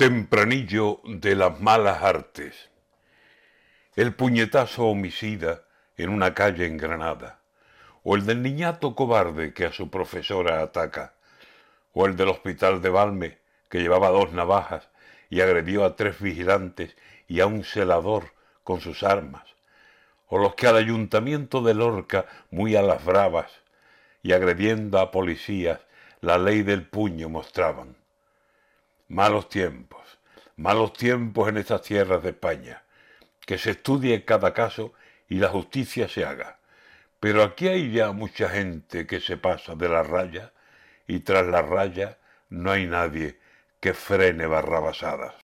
Tempranillo de las malas artes. El puñetazo homicida en una calle en Granada, o el del niñato cobarde que a su profesora ataca, o el del hospital de Valme que llevaba dos navajas y agredió a tres vigilantes y a un celador con sus armas, o los que al ayuntamiento de Lorca muy a las bravas y agrediendo a policías la ley del puño mostraban Malos tiempos, malos tiempos en estas tierras de España. Que se estudie cada caso y la justicia se haga. Pero aquí hay ya mucha gente que se pasa de la raya y tras la raya no hay nadie que frene barrabasadas.